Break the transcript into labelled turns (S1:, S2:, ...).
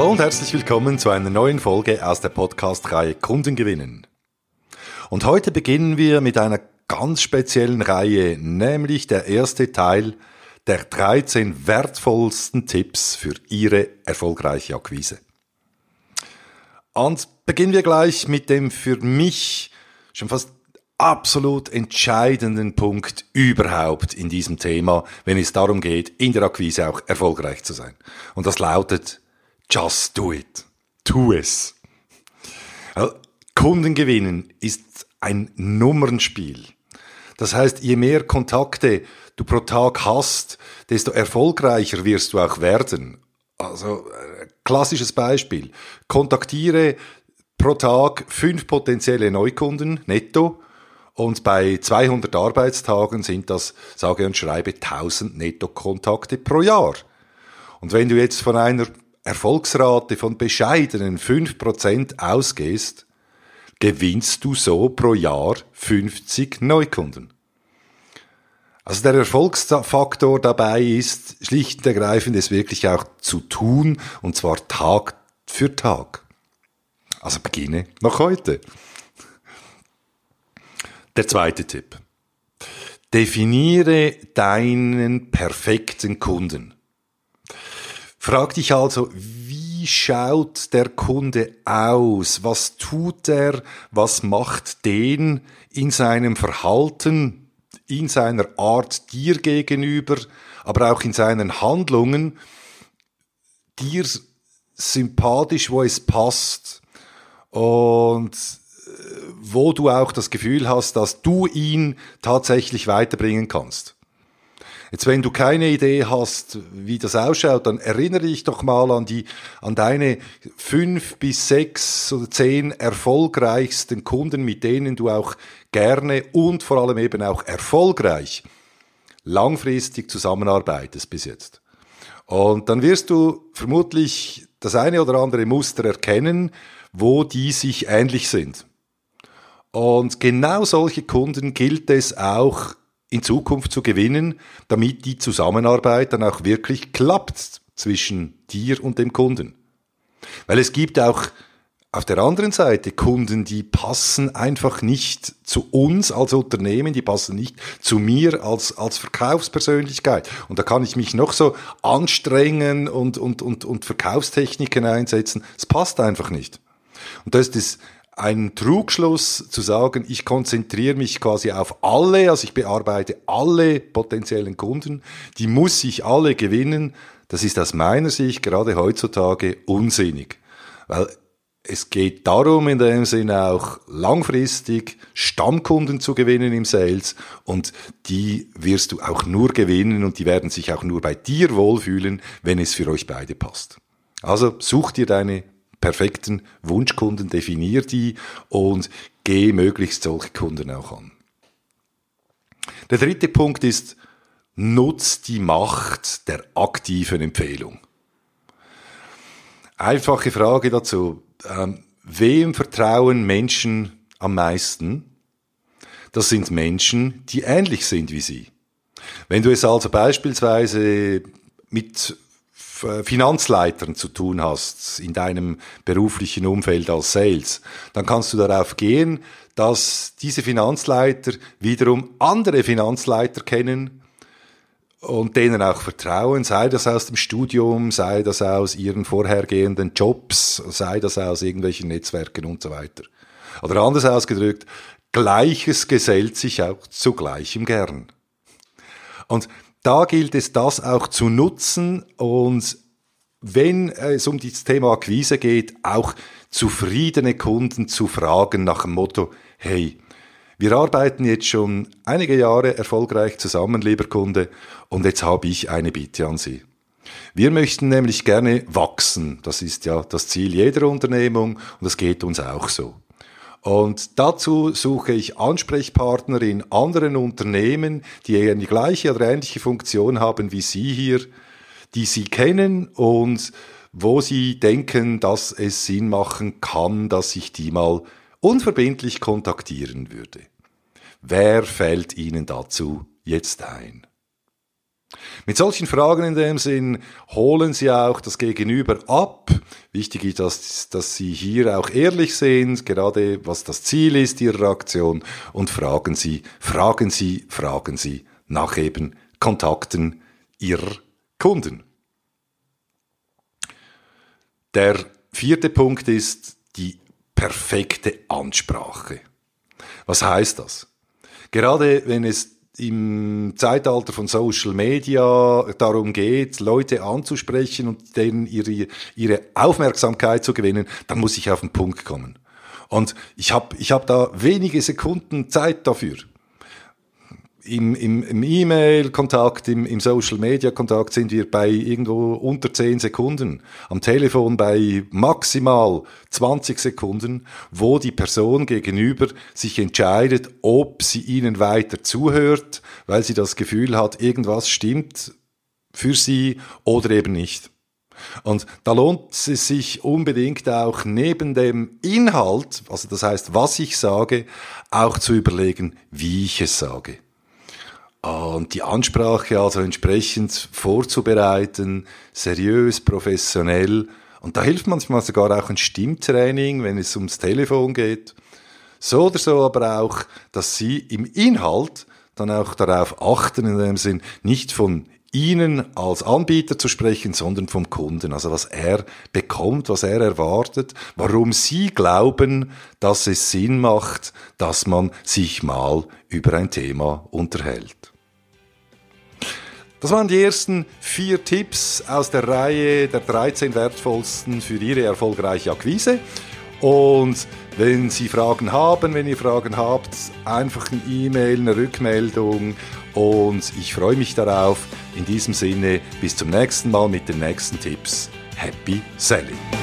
S1: Hallo und herzlich willkommen zu einer neuen Folge aus der Podcast-Reihe Kunden gewinnen. Und heute beginnen wir mit einer ganz speziellen Reihe, nämlich der erste Teil der 13 wertvollsten Tipps für Ihre erfolgreiche Akquise. Und beginnen wir gleich mit dem für mich schon fast absolut entscheidenden Punkt überhaupt in diesem Thema, wenn es darum geht, in der Akquise auch erfolgreich zu sein. Und das lautet, just do it. Tu es. Kunden gewinnen ist ein Nummernspiel. Das heißt, je mehr Kontakte du pro Tag hast, desto erfolgreicher wirst du auch werden. Also äh, klassisches Beispiel. Kontaktiere pro Tag fünf potenzielle Neukunden netto und bei 200 Arbeitstagen sind das, sage und schreibe, 1000 Netto-Kontakte pro Jahr. Und wenn du jetzt von einer Erfolgsrate von bescheidenen 5% ausgehst, gewinnst du so pro Jahr 50 Neukunden. Also der Erfolgsfaktor dabei ist schlicht und ergreifend es wirklich auch zu tun und zwar Tag für Tag. Also beginne noch heute. Der zweite Tipp. Definiere deinen perfekten Kunden. Frag dich also, wie schaut der Kunde aus? Was tut er? Was macht den in seinem Verhalten, in seiner Art dir gegenüber, aber auch in seinen Handlungen dir sympathisch, wo es passt und äh, wo du auch das Gefühl hast, dass du ihn tatsächlich weiterbringen kannst. Jetzt, wenn du keine Idee hast, wie das ausschaut, dann erinnere dich doch mal an die, an deine fünf bis sechs oder zehn erfolgreichsten Kunden, mit denen du auch gerne und vor allem eben auch erfolgreich langfristig zusammenarbeitest bis jetzt. Und dann wirst du vermutlich das eine oder andere Muster erkennen, wo die sich ähnlich sind. Und genau solche Kunden gilt es auch in Zukunft zu gewinnen, damit die Zusammenarbeit dann auch wirklich klappt zwischen dir und dem Kunden. Weil es gibt auch auf der anderen Seite Kunden, die passen einfach nicht zu uns als Unternehmen, die passen nicht zu mir als, als Verkaufspersönlichkeit. Und da kann ich mich noch so anstrengen und, und, und, und Verkaufstechniken einsetzen. Es passt einfach nicht. Und das ist das ein Trugschluss zu sagen, ich konzentriere mich quasi auf alle, also ich bearbeite alle potenziellen Kunden, die muss ich alle gewinnen. Das ist aus meiner Sicht gerade heutzutage unsinnig, weil es geht darum, in dem Sinne auch langfristig Stammkunden zu gewinnen im Sales und die wirst du auch nur gewinnen und die werden sich auch nur bei dir wohlfühlen, wenn es für euch beide passt. Also such dir deine perfekten Wunschkunden, definier die und geh möglichst solche Kunden auch an. Der dritte Punkt ist, nutz die Macht der aktiven Empfehlung. Einfache Frage dazu. Ähm, wem vertrauen Menschen am meisten? Das sind Menschen, die ähnlich sind wie sie. Wenn du es also beispielsweise mit Finanzleitern zu tun hast in deinem beruflichen Umfeld als Sales, dann kannst du darauf gehen, dass diese Finanzleiter wiederum andere Finanzleiter kennen und denen auch vertrauen, sei das aus dem Studium, sei das aus ihren vorhergehenden Jobs, sei das aus irgendwelchen Netzwerken und so weiter. Oder anders ausgedrückt, Gleiches gesellt sich auch zu Gleichem gern. Und da gilt es, das auch zu nutzen und wenn es um das Thema Akquise geht, auch zufriedene Kunden zu fragen nach dem Motto, hey, wir arbeiten jetzt schon einige Jahre erfolgreich zusammen, lieber Kunde, und jetzt habe ich eine Bitte an Sie. Wir möchten nämlich gerne wachsen. Das ist ja das Ziel jeder Unternehmung und das geht uns auch so. Und dazu suche ich Ansprechpartner in anderen Unternehmen, die eine gleiche oder ähnliche Funktion haben wie Sie hier, die Sie kennen und wo Sie denken, dass es Sinn machen kann, dass ich die mal unverbindlich kontaktieren würde. Wer fällt Ihnen dazu jetzt ein? Mit solchen Fragen in dem Sinn holen Sie auch das Gegenüber ab. Wichtig ist, dass, dass Sie hier auch ehrlich sind, gerade was das Ziel ist Ihrer Aktion und fragen Sie, fragen Sie, fragen Sie nach eben Kontakten Ihrer Kunden. Der vierte Punkt ist die perfekte Ansprache. Was heißt das? Gerade wenn es im Zeitalter von Social Media darum geht, Leute anzusprechen und denen ihre, ihre Aufmerksamkeit zu gewinnen, dann muss ich auf den Punkt kommen. Und ich habe ich hab da wenige Sekunden Zeit dafür im, im, im E-Mail-Kontakt, im, im Social-Media-Kontakt sind wir bei irgendwo unter 10 Sekunden. Am Telefon bei maximal 20 Sekunden, wo die Person gegenüber sich entscheidet, ob sie ihnen weiter zuhört, weil sie das Gefühl hat, irgendwas stimmt für sie oder eben nicht. Und da lohnt es sich unbedingt auch neben dem Inhalt, also das heißt, was ich sage, auch zu überlegen, wie ich es sage. Und die Ansprache also entsprechend vorzubereiten, seriös, professionell. Und da hilft manchmal sogar auch ein Stimmtraining, wenn es ums Telefon geht. So oder so aber auch, dass Sie im Inhalt dann auch darauf achten, in dem Sinn, nicht von Ihnen als Anbieter zu sprechen, sondern vom Kunden. Also was er bekommt, was er erwartet, warum Sie glauben, dass es Sinn macht, dass man sich mal über ein Thema unterhält. Das waren die ersten vier Tipps aus der Reihe der 13 wertvollsten für Ihre erfolgreiche Akquise. Und wenn Sie Fragen haben, wenn ihr Fragen habt, einfach eine E-Mail, eine Rückmeldung. Und ich freue mich darauf. In diesem Sinne, bis zum nächsten Mal mit den nächsten Tipps. Happy Selling!